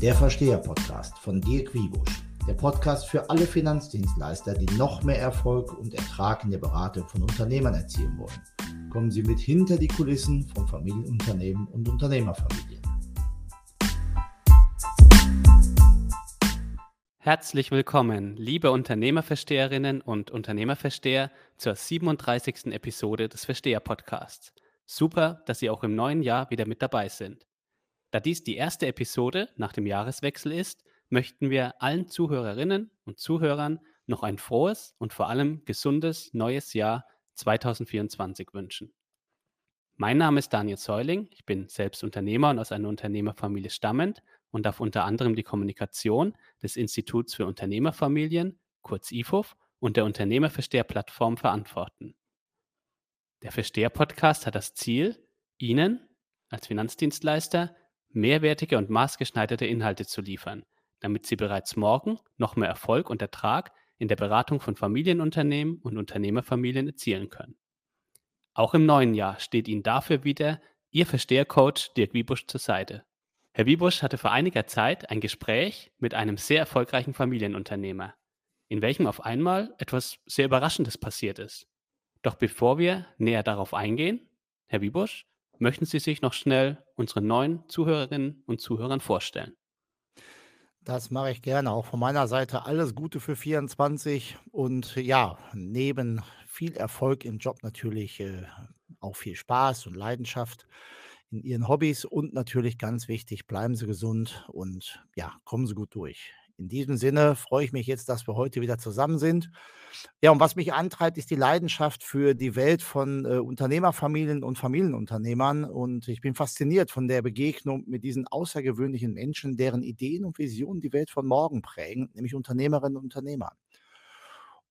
Der Versteher-Podcast von Dirk Wiebusch. Der Podcast für alle Finanzdienstleister, die noch mehr Erfolg und Ertrag in der Beratung von Unternehmern erzielen wollen. Kommen Sie mit hinter die Kulissen von Familienunternehmen und Unternehmerfamilien. Herzlich willkommen, liebe Unternehmerversteherinnen und Unternehmerversteher, zur 37. Episode des Versteher-Podcasts. Super, dass Sie auch im neuen Jahr wieder mit dabei sind. Da dies die erste Episode nach dem Jahreswechsel ist, möchten wir allen Zuhörerinnen und Zuhörern noch ein frohes und vor allem gesundes neues Jahr 2024 wünschen. Mein Name ist Daniel Säuling, ich bin selbst Unternehmer und aus einer Unternehmerfamilie stammend und darf unter anderem die Kommunikation des Instituts für Unternehmerfamilien, kurz IFUF, und der Unternehmerversteher-Plattform verantworten. Der Versteher-Podcast hat das Ziel, Ihnen als Finanzdienstleister mehrwertige und maßgeschneiderte Inhalte zu liefern, damit Sie bereits morgen noch mehr Erfolg und Ertrag in der Beratung von Familienunternehmen und Unternehmerfamilien erzielen können. Auch im neuen Jahr steht Ihnen dafür wieder Ihr Verstehercoach Dirk Wiebusch zur Seite. Herr Wiebusch hatte vor einiger Zeit ein Gespräch mit einem sehr erfolgreichen Familienunternehmer, in welchem auf einmal etwas sehr Überraschendes passiert ist. Doch bevor wir näher darauf eingehen, Herr Wiebusch, möchten Sie sich noch schnell unseren neuen Zuhörerinnen und Zuhörern vorstellen? Das mache ich gerne. Auch von meiner Seite alles Gute für 24 und ja, neben viel Erfolg im Job natürlich äh, auch viel Spaß und Leidenschaft in Ihren Hobbys und natürlich ganz wichtig, bleiben Sie gesund und ja, kommen Sie gut durch. In diesem Sinne freue ich mich jetzt, dass wir heute wieder zusammen sind. Ja, und was mich antreibt, ist die Leidenschaft für die Welt von äh, Unternehmerfamilien und Familienunternehmern. Und ich bin fasziniert von der Begegnung mit diesen außergewöhnlichen Menschen, deren Ideen und Visionen die Welt von morgen prägen, nämlich Unternehmerinnen und Unternehmer.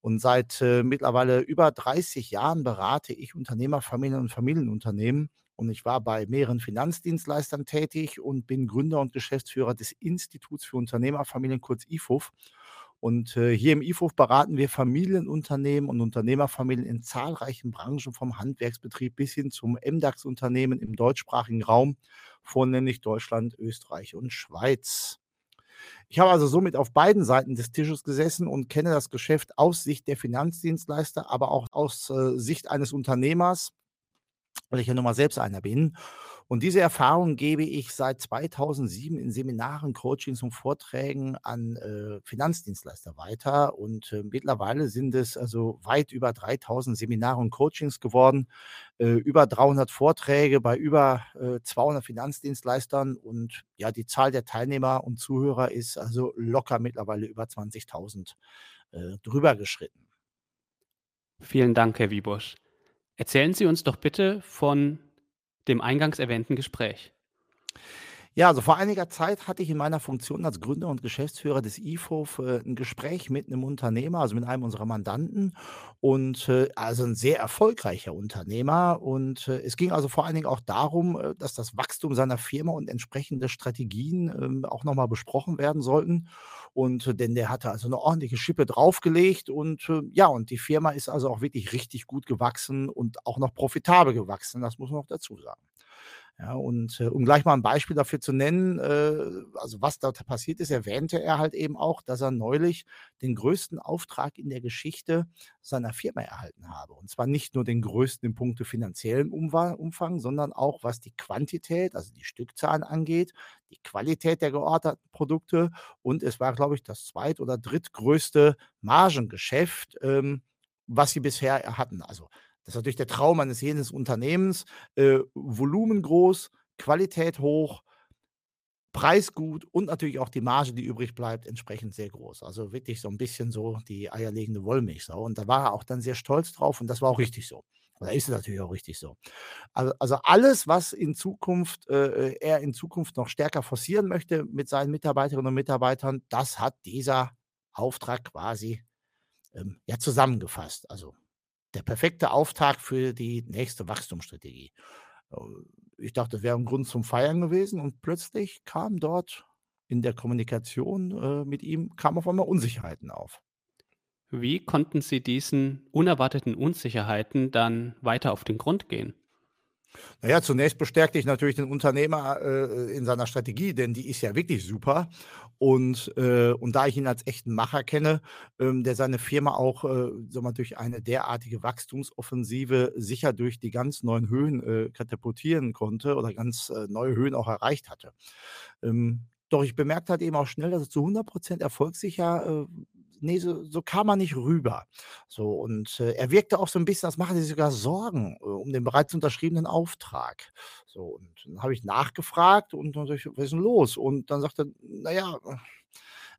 Und seit äh, mittlerweile über 30 Jahren berate ich Unternehmerfamilien und Familienunternehmen und ich war bei mehreren Finanzdienstleistern tätig und bin Gründer und Geschäftsführer des Instituts für Unternehmerfamilien, kurz IFUF. Und äh, hier im IFUF beraten wir Familienunternehmen und Unternehmerfamilien in zahlreichen Branchen, vom Handwerksbetrieb bis hin zum MDAX-Unternehmen im deutschsprachigen Raum, vornehmlich Deutschland, Österreich und Schweiz. Ich habe also somit auf beiden Seiten des Tisches gesessen und kenne das Geschäft aus Sicht der Finanzdienstleister, aber auch aus äh, Sicht eines Unternehmers weil ich ja nun mal selbst einer bin. Und diese Erfahrung gebe ich seit 2007 in Seminaren, Coachings und Vorträgen an äh, Finanzdienstleister weiter. Und äh, mittlerweile sind es also weit über 3000 Seminare und Coachings geworden, äh, über 300 Vorträge bei über 200 Finanzdienstleistern. Und ja, die Zahl der Teilnehmer und Zuhörer ist also locker mittlerweile über 20.000 drüber geschritten. Vielen Dank, Herr Wiebusch. Erzählen Sie uns doch bitte von dem eingangs erwähnten Gespräch. Ja, also vor einiger Zeit hatte ich in meiner Funktion als Gründer und Geschäftsführer des IFOF äh, ein Gespräch mit einem Unternehmer, also mit einem unserer Mandanten und äh, also ein sehr erfolgreicher Unternehmer. Und äh, es ging also vor allen Dingen auch darum, dass das Wachstum seiner Firma und entsprechende Strategien ähm, auch nochmal besprochen werden sollten. Und äh, denn der hatte also eine ordentliche Schippe draufgelegt und äh, ja, und die Firma ist also auch wirklich richtig gut gewachsen und auch noch profitabel gewachsen, das muss man noch dazu sagen. Ja, und äh, um gleich mal ein Beispiel dafür zu nennen, äh, also was da passiert ist, erwähnte er halt eben auch, dass er neulich den größten Auftrag in der Geschichte seiner Firma erhalten habe. Und zwar nicht nur den größten im Punkte finanziellen Umfang, sondern auch was die Quantität, also die Stückzahlen angeht, die Qualität der geordneten Produkte und es war, glaube ich, das zweit- oder drittgrößte Margengeschäft, ähm, was sie bisher hatten. Also das ist natürlich der Traum eines jeden Unternehmens. Äh, Volumen groß, Qualität hoch, Preis gut und natürlich auch die Marge, die übrig bleibt, entsprechend sehr groß. Also wirklich so ein bisschen so die eierlegende Wollmilchsau. Und da war er auch dann sehr stolz drauf und das war auch richtig so. Oder ist es natürlich auch richtig so. Also, also alles, was in Zukunft äh, er in Zukunft noch stärker forcieren möchte mit seinen Mitarbeiterinnen und Mitarbeitern, das hat dieser Auftrag quasi ähm, ja zusammengefasst. Also der perfekte Auftakt für die nächste Wachstumsstrategie. Äh, ich dachte, das wäre ein Grund zum Feiern gewesen und plötzlich kam dort in der Kommunikation äh, mit ihm, kam auf einmal Unsicherheiten auf. Wie konnten Sie diesen unerwarteten Unsicherheiten dann weiter auf den Grund gehen? Na ja, zunächst bestärkte ich natürlich den Unternehmer, äh, in seiner Strategie, denn die ist ja wirklich super. Und, äh und da ich ihn als echten Macher kenne, ähm, der seine Firma auch, äh, sage mal, durch eine derartige Wachstumsoffensive sicher durch die ganz neuen Höhen, äh, katapultieren konnte oder ganz, äh, neue Höhen auch erreicht hatte. Ähm, doch ich bemerkte halt eben auch schnell, dass er zu 100% erfolgssicher, äh ne, so so kam er nicht rüber. So und, äh, er wirkte auch so 'n bisschen, als mache er sich sogar Sorgen, äh, um den bereits unterschriebenen Auftrag. So und dann habe ich nachgefragt und dann ich: „Was ist 'n los?“ Und dann sagt er: „Na ja, äh,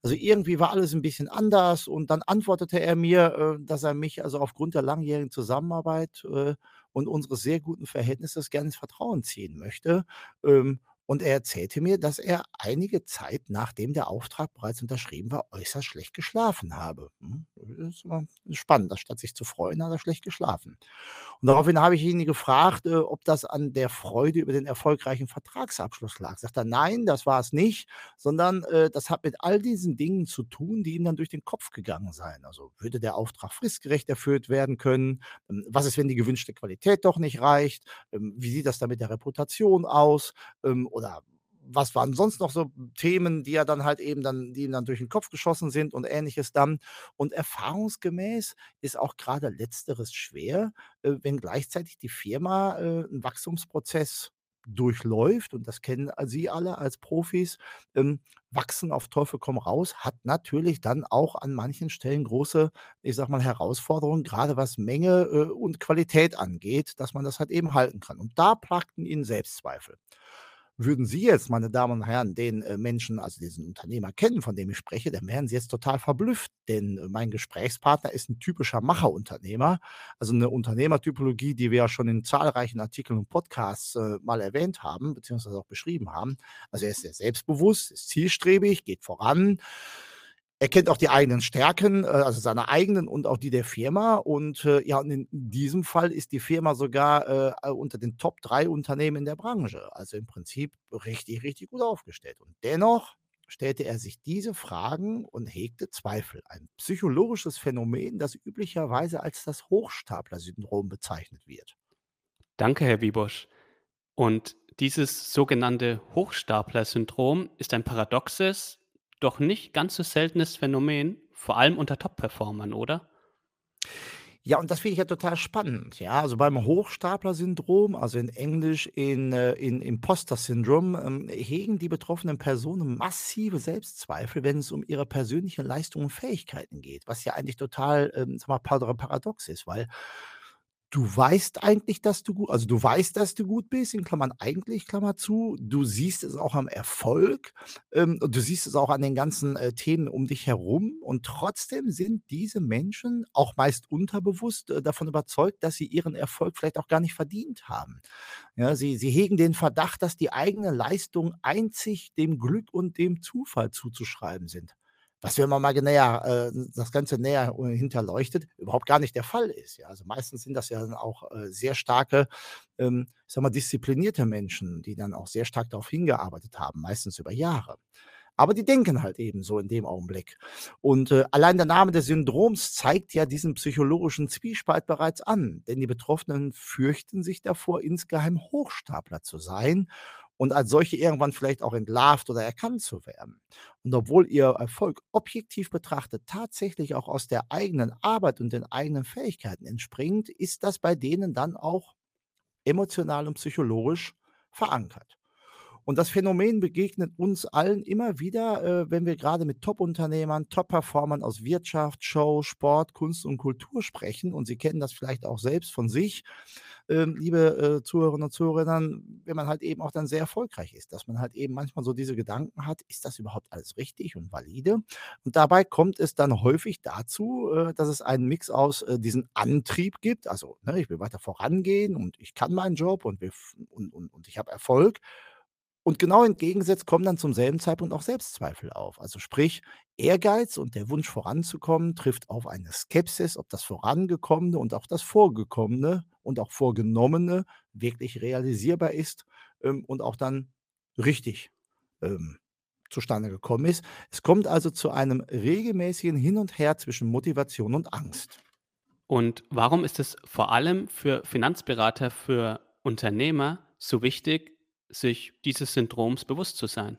also irgendwie war alles 'n bisschen anders.“ Und dann antwortete er mir, äh, dass er mich also aufgrund der langjährigen Zusammenarbeit, äh, und unseres sehr guten Verhältnisses gerne ins Vertrauen ziehen möchte. Ähm, und er erzählte mir, dass er einige Zeit, nachdem der Auftrag bereits unterschrieben war, äußerst schlecht geschlafen habe. Hm, das ist immer spannend. Statt sich zu freuen, hat er schlecht geschlafen. Und daraufhin habe ich ihn gefragt, äh, ob das an der Freude über den erfolgreichen Vertragsabschluss lag. Sagt er: „Nein, das war es nicht, sondern, äh, das hat mit all diesen Dingen zu tun, die ihm dann durch den Kopf gegangen seien. Also, würde der Auftrag fristgerecht erfüllt werden können? Ähm, was ist, wenn die gewünschte Qualität doch nicht reicht? Ähm, wie sieht das dann mit der Reputation aus? Ähm, oder was waren sonst noch so Themen, die er dann halt eben dann die ihm dann durch den Kopf geschossen sind und Ähnliches dann. Und erfahrungsgemäß ist auch grade Letzteres schwer, äh, wenn gleichzeitig die Firma, äh, 'n Wachstumsprozess durchläuft und das kennen Sie alle als Profis. Ähm, wachsen auf Teufel komm raus hat natürlich dann auch an manchen Stellen große, ich sage mal, Herausforderungen, grade was Menge, äh, und Qualität angeht, dass man das halt eben halten kann. Und da plagten ihn Selbstzweifel. Würden Sie jetzt, meine Damen und Herren, den, äh, Menschen, also diesen Unternehmer kennen, von dem ich spreche, dann wären Sie jetzt total verblüfft, denn, äh, mein Gesprächspartner ist 'n typischer Macherunternehmer, also 'ne Unternehmertypologie, die wir ja schon in zahlreichen Artikeln und Podcasts, äh, mal erwähnt haben, beziehungsweise auch beschrieben haben. Also, er ist sehr selbstbewusst, ist zielstrebig, geht voran. Er kennt auch die eigenen Stärken, äh, also seine eigenen und auch die der Firma. Und, äh, ja, und in diesem Fall ist die Firma sogar, äh, äh, unter den Top 3 Unternehmen in der Branche. Also, im Prinzip richtig, richtig gut aufgestellt. Und dennoch stellte er sich diese Fragen und hegte Zweifel. Ein psychologisches Phänomen, das üblicherweise als das Hochstaplersyndrom bezeichnet wird. Danke, Herr Wiebusch. Und dieses sogenannte Hochstaplersyndrom ist ein paradoxes, doch nicht ganz so seltenes Phänomen, vor allem unter Top-Performern, oder? Ja, und das finde ich ja total spannend, ja. Also, beim Hochstaplersyndrom, also in Englisch in äh, in Imposter Syndrome, ähm, hegen die betroffenen Personen massive Selbstzweifel, wenn es um ihre persönliche Leistung und Fähigkeiten geht, was ja eigentlich total, ähm, sage mal, para paradox ist, weil du weißt eigentlich, dass du gu also, du weißt, dass du gut bist, in Klammern eigentlich, Klammer zu. Du siehst es auch am Erfolg, ähm, und du siehst es auch an den ganzen, äh, Themen um dich herum. Und trotzdem sind diese Menschen auch meist unterbewusst, äh, davon überzeugt, dass sie ihren Erfolg vielleicht auch gar nicht verdient haben. Ja, sie sie hegen den Verdacht, dass die eigene Leistung einzig dem Glück und dem Zufall zuzuschreiben sind. Was, wenn man mal näher äh, das Ganze näher, äh, hinterleuchtet, überhaupt gar nicht der Fall ist, ja. Also, meistens sind das ja dann auch, äh, sehr starke, ähm, ich sage mal, disziplinierte Menschen, die dann auch sehr stark darauf hingearbeitet haben, meistens über Jahre. Aber die denken halt eben so in dem Augenblick. Und, äh, allein der Name des Syndroms zeigt ja diesen psychologischen Zwiespalt bereits an, denn die Betroffenen fürchten sich davor, insgeheim Hochstapler zu sein und als solche irgendwann vielleicht auch entlarvt oder erkannt zu werden. Und obwohl ihr Erfolg objektiv betrachtet tatsächlich auch aus der eigenen Arbeit und den eigenen Fähigkeiten entspringt, ist das bei denen dann auch emotional und psychologisch verankert. Und das Phänomen begegnet uns allen immer wieder, äh, wenn wir grade mit Topunternehmern, Top-Performern aus Wirtschaft, Show, Sport, Kunst und Kultur sprechen. Und Sie kennen das vielleicht auch selbst von sich, ähm, liebe, äh, Zuhörerinnen und Zuhörer, wenn man halt eben auch dann sehr erfolgreich ist, dass man halt eben manchmal so diese Gedanken hat: „Ist das überhaupt alles richtig und valide?“ Und dabei kommt es dann häufig dazu, äh, dass es einen Mix aus, äh, diesem Antrieb gibt, also, ne, ich will weiter vorangehen und ich kann meinen Job und wir und und und ich habe Erfolg. Und genau entgegengesetzt kommen dann zum selben Zeitpunkt auch Selbstzweifel auf. Also, sprich, Ehrgeiz und der Wunsch voranzukommen trifft auf eine Skepsis, ob das Vorangekommene und auch das Vorgekommene und auch Vorgenommene wirklich realisierbar ist, ähm, und auch dann richtig, ähm, zustande gekommen ist. Es kommt also zu einem regelmäßigen Hin und Her zwischen Motivation und Angst. Und warum ist es vor allem für Finanzberater für Unternehmer so wichtig, sich dieses Syndroms bewusst zu sein?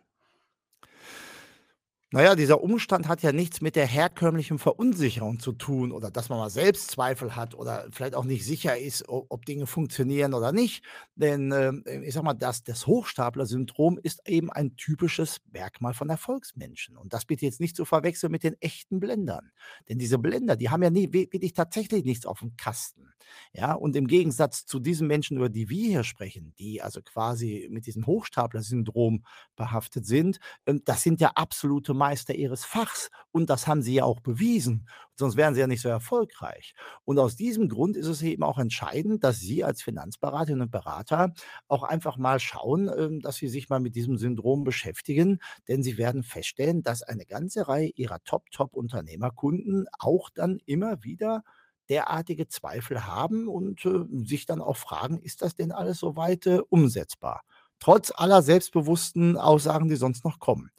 Na ja, dieser Umstand hat ja nichts mit der herkömmlichen Verunsicherung zu tun oder dass man mal Selbstzweifel hat oder vielleicht auch nicht sicher ist, o ob Dinge funktionieren oder nicht. Denn, ähm, ich sage mal, das das Hochstapler-Syndrom ist eben ein typisches Merkmal von Erfolgsmenschen. Und das bitte jetzt nicht zu verwechseln mit den echten Blendern. Denn diese Blender, die haben ja nie wi wirklich tatsächlich nichts auf dem Kasten. Ja, und im Gegensatz zu diesen Menschen, über die wir hier sprechen, die also quasi mit diesem Hochstapler-Syndrom behaftet sind, ähm, das sind ja absolute Meister ihres Fachs und das haben sie ja auch bewiesen, sonst wären sie ja nicht so erfolgreich. Und aus diesem Grund ist es eben auch entscheidend, dass Sie als Finanzberaterinnen und Berater auch einfach mal schauen, ähm, dass Sie sich mal mit diesem Syndrom beschäftigen, denn Sie werden feststellen, dass eine ganze Reihe Ihrer Top-Top-Unternehmerkunden auch dann immer wieder derartige Zweifel haben und, äh, sich dann auch fragen: „Ist das denn alles so weit, äh, umsetzbar?“ Trotz aller selbstbewussten Aussagen, die sonst noch kommen.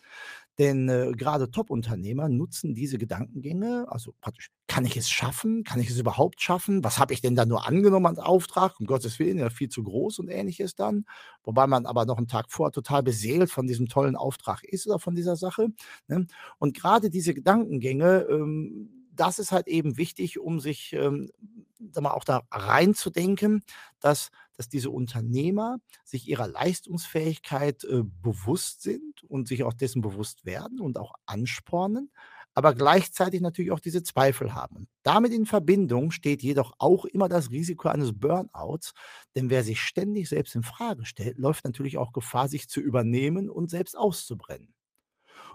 Denn, äh, grade Top-Unternehmer nutzen diese Gedankengänge, also praktisch: „Kann ich es schaffen? Kann ich es überhaupt schaffen? Was habe ich denn da nur angenommen als Auftrag? Um Gottes Willen, ja viel zu groß“ und Ähnliches dann. Wobei man aber noch 'n Tag vorher total beseelt von diesem tollen Auftrag ist oder von dieser Sache, ne? Und grade diese Gedankengänge, ähm, das ist halt eben wichtig, um sich, ähm, sage mal, auch da reinzudenken, dass dass diese Unternehmer sich ihrer Leistungsfähigkeit, äh, bewusst sind und sich auch dessen bewusst werden und auch anspornen, aber gleichzeitig natürlich auch diese Zweifel haben. Und damit in Verbindung steht jedoch auch immer das Risiko eines Burnouts, denn wer sich ständig selbst infrage stellt, läuft natürlich auch Gefahr, sich zu übernehmen und selbst auszubrennen.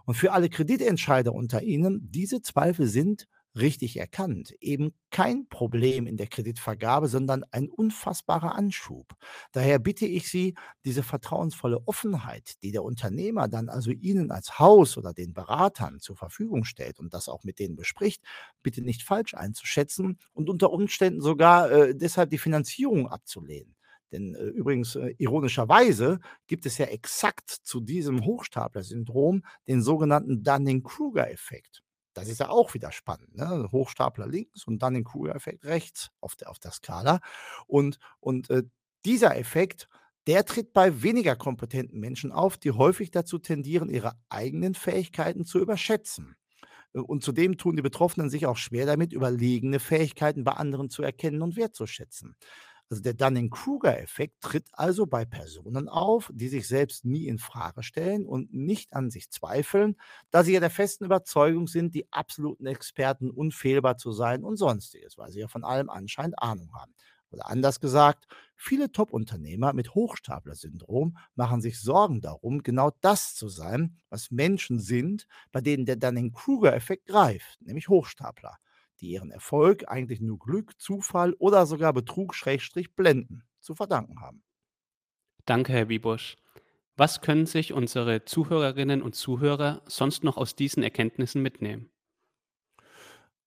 Und für alle Kreditentscheider unter Ihnen, diese Zweifel sind richtig erkannt, eben kein Problem in der Kreditvergabe, sondern ein unfassbarer Anschub. Daher bitte ich Sie, diese vertrauensvolle Offenheit, die der Unternehmer dann also Ihnen als Haus oder den Beratern zur Verfügung stellt und das auch mit denen bespricht, bitte nicht falsch einzuschätzen und unter Umständen sogar, äh, deshalb die Finanzierung abzulehnen. Denn, äh, übrigens, äh, ironischerweise gibt es ja exakt zu diesem Hochstapler-Syndrom den sogenannten Dunning-Kruger-Effekt. Das ist ja auch wieder spannend, ne? Hochstapler links und Dunning-Kruger-Effekt rechts auf der auf der Skala. Und und, äh, dieser Effekt, der tritt bei weniger kompetenten Menschen auf, die häufig dazu tendieren, ihre eigenen Fähigkeiten zu überschätzen. Äh, und zudem tun die Betroffenen sich auch schwer damit, überlegene Fähigkeiten bei anderen zu erkennen und wertzuschätzen. Also der Dunning-Kruger-Effekt tritt also bei Personen auf, die sich selbst nie in Frage stellen und nicht an sich zweifeln, da sie ja der festen Überzeugung sind, die absoluten Experten unfehlbar zu sein und Sonstiges, weil sie ja von allem anscheinend Ahnung haben. Oder anders gesagt, viele Top-Unternehmer mit Hochstapler-Syndrom machen sich Sorgen darum, genau das zu sein, was Menschen sind, bei denen der Dunning-Kruger-Effekt greift, nämlich Hochstapler die ihren Erfolg eigentlich nur Glück, Zufall oder sogar Betrug Schrägstrich Blenden zu verdanken haben. Danke, Herr Wiebusch. Was können sich unsere Zuhörerinnen und Zuhörer sonst noch aus diesen Erkenntnissen mitnehmen?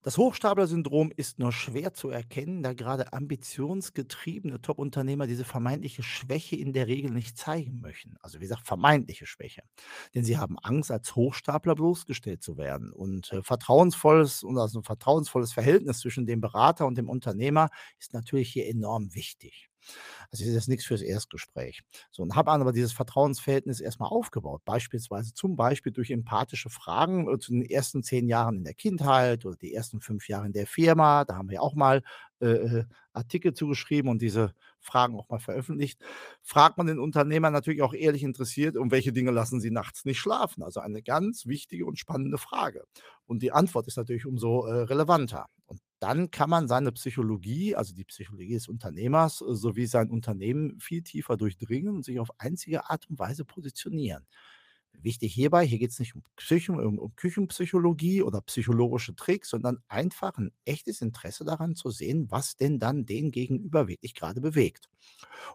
Das Hochstapler-Syndrom ist nur schwer zu erkennen, da gerade ambitionsgetriebene Top-Unternehmer diese vermeintliche Schwäche in der Regel nicht zeigen möchten. Also wie gesagt, vermeintliche Schwäche. Denn sie haben Angst, als Hochstapler bloßgestellt zu werden. Und äh, vertrauensvolles und also ein vertrauensvolles Verhältnis zwischen dem Berater und dem Unternehmer ist natürlich hier enorm wichtig. Also, ist jetzt nichts fürs Erstgespräch. So, und habe aber dieses Vertrauensverhältnis erstmal aufgebaut, beispielsweise zum Beispiel durch empathische Fragen, äh, zu den ersten 10 Jahren in der Kindheit oder die ersten 5 Jahre in der Firma. Da haben wir auch mal, äh, äh, Artikel zugeschrieben und diese Fragen auch mal veröffentlicht. Fragt man den Unternehmer natürlich auch ehrlich interessiert, um welche Dinge lassen sie nachts nicht schlafen? Also, eine ganz wichtige und spannende Frage. Und die Antwort ist natürlich umso, äh, relevanter. Und dann kann man seine Psychologie, also die Psychologie des Unternehmers, äh, sowie sein Unternehmen viel tiefer durchdringen und sich auf einzige Art und Weise positionieren. Wichtig hierbei, hier geht es nicht um, Psycho um, um Küchenpsychologie oder psychologische Tricks, sondern einfach ein echtes Interesse daran zu sehen, was denn dann den Gegenüber wirklich gerade bewegt.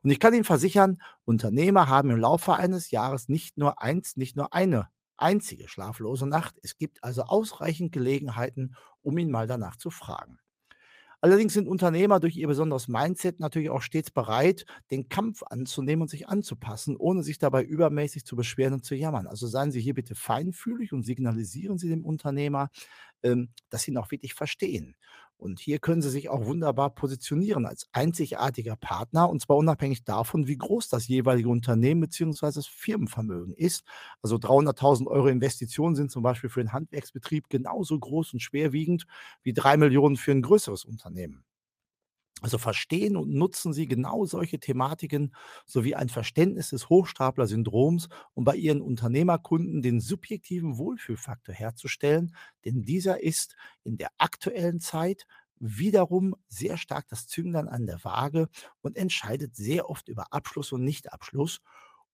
Und ich kann Ihnen versichern, Unternehmer haben im Laufe eines Jahres nicht nur eins, nicht nur eine einzige schlaflose Nacht. Es gibt also ausreichend Gelegenheiten, um ihn mal danach zu fragen. Allerdings sind Unternehmer durch ihr besonderes Mindset natürlich auch stets bereit, den Kampf anzunehmen und sich anzupassen, ohne sich dabei übermäßig zu beschweren und zu jammern. Also seien Sie hier bitte feinfühlig und signalisieren Sie dem Unternehmer, ähm, dass Sie ihn auch wirklich verstehen. Und hier können Sie sich auch wunderbar positionieren als einzigartiger Partner und zwar unabhängig davon, wie groß das jeweilige Unternehmen bzw. das Firmenvermögen ist. Also 300.000 Euro Investitionen sind zum Beispiel für einen Handwerksbetrieb genauso groß und schwerwiegend wie drei Millionen für ein größeres Unternehmen. Also verstehen und nutzen Sie genau solche Thematiken sowie ein Verständnis des Hochstapler-Syndroms, um bei Ihren Unternehmerkunden den subjektiven Wohlfühlfaktor herzustellen, denn dieser ist in der aktuellen Zeit wiederum sehr stark das Zünglein an der Waage und entscheidet sehr oft über Abschluss und Nichtabschluss.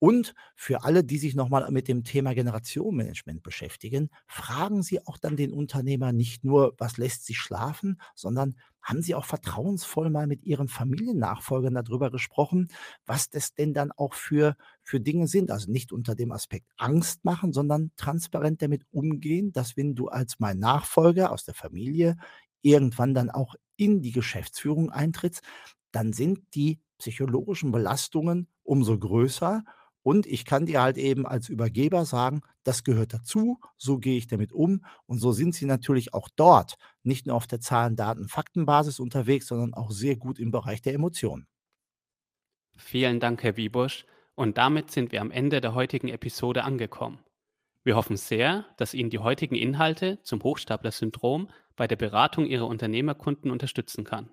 Und für alle, die sich nochmal mit dem Thema Generationenmanagement beschäftigen, fragen Sie auch dann den Unternehmer nicht nur, was lässt Sie schlafen, sondern haben Sie auch vertrauensvoll mal mit Ihren Familiennachfolgern darüber gesprochen, was das denn dann auch für, für Dinge sind? Also nicht unter dem Aspekt Angst machen, sondern transparent damit umgehen, dass wenn du als mein Nachfolger aus der Familie irgendwann dann auch in die Geschäftsführung eintrittst, dann sind die psychologischen Belastungen umso größer und ich kann dir halt eben als Übergeber sagen, das gehört dazu, so gehe ich damit um. Und so sind sie natürlich auch dort nicht nur auf der Zahlen, Daten, Faktenbasis unterwegs, sondern auch sehr gut im Bereich der Emotionen. Vielen Dank, Herr Wiebusch. Und damit sind wir am Ende der heutigen Episode angekommen. Wir hoffen sehr, dass Ihnen die heutigen Inhalte zum Hochstapler-Syndrom bei der Beratung Ihrer Unternehmerkunden unterstützen kann.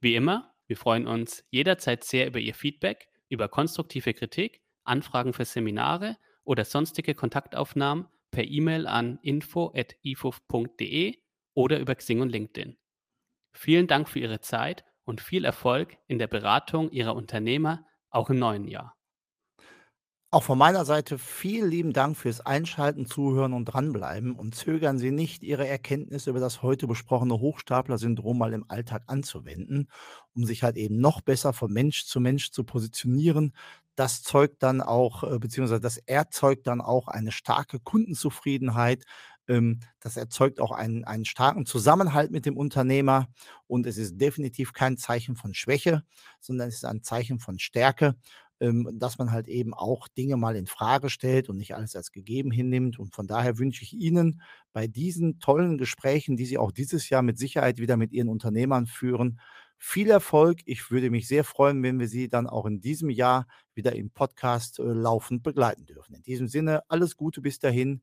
Wie immer, wir freuen uns jederzeit sehr über Ihr Feedback, über konstruktive Kritik Anfragen für Seminare oder sonstige Kontaktaufnahmen per E-Mail an info@ifuf.de oder über Xing und LinkedIn. Vielen Dank für Ihre Zeit und viel Erfolg in der Beratung Ihrer Unternehmer auch im neuen Jahr. Auch von meiner Seite vielen lieben Dank fürs Einschalten, Zuhören und Dranbleiben und zögern Sie nicht, Ihre Erkenntnisse über das heute besprochene Hochstapler-Syndrom mal im Alltag anzuwenden, um sich halt eben noch besser von Mensch zu Mensch zu positionieren. Das zeugt dann auch, äh, beziehungsweise das erzeugt dann auch eine starke Kundenzufriedenheit. Ähm, das erzeugt auch einen, einen starken Zusammenhalt mit dem Unternehmer und es ist definitiv kein Zeichen von Schwäche, sondern es ist ein Zeichen von Stärke ähm, dass man halt eben auch Dinge mal in Frage stellt und nicht alles als gegeben hinnimmt. Und von daher wünsche ich Ihnen bei diesen tollen Gesprächen, die Sie auch dieses Jahr mit Sicherheit wieder mit Ihren Unternehmern führen, viel Erfolg. Ich würde mich sehr freuen, wenn wir Sie dann auch in diesem Jahr wieder im Podcast äh, laufend begleiten dürfen. In diesem Sinne, alles Gute bis dahin.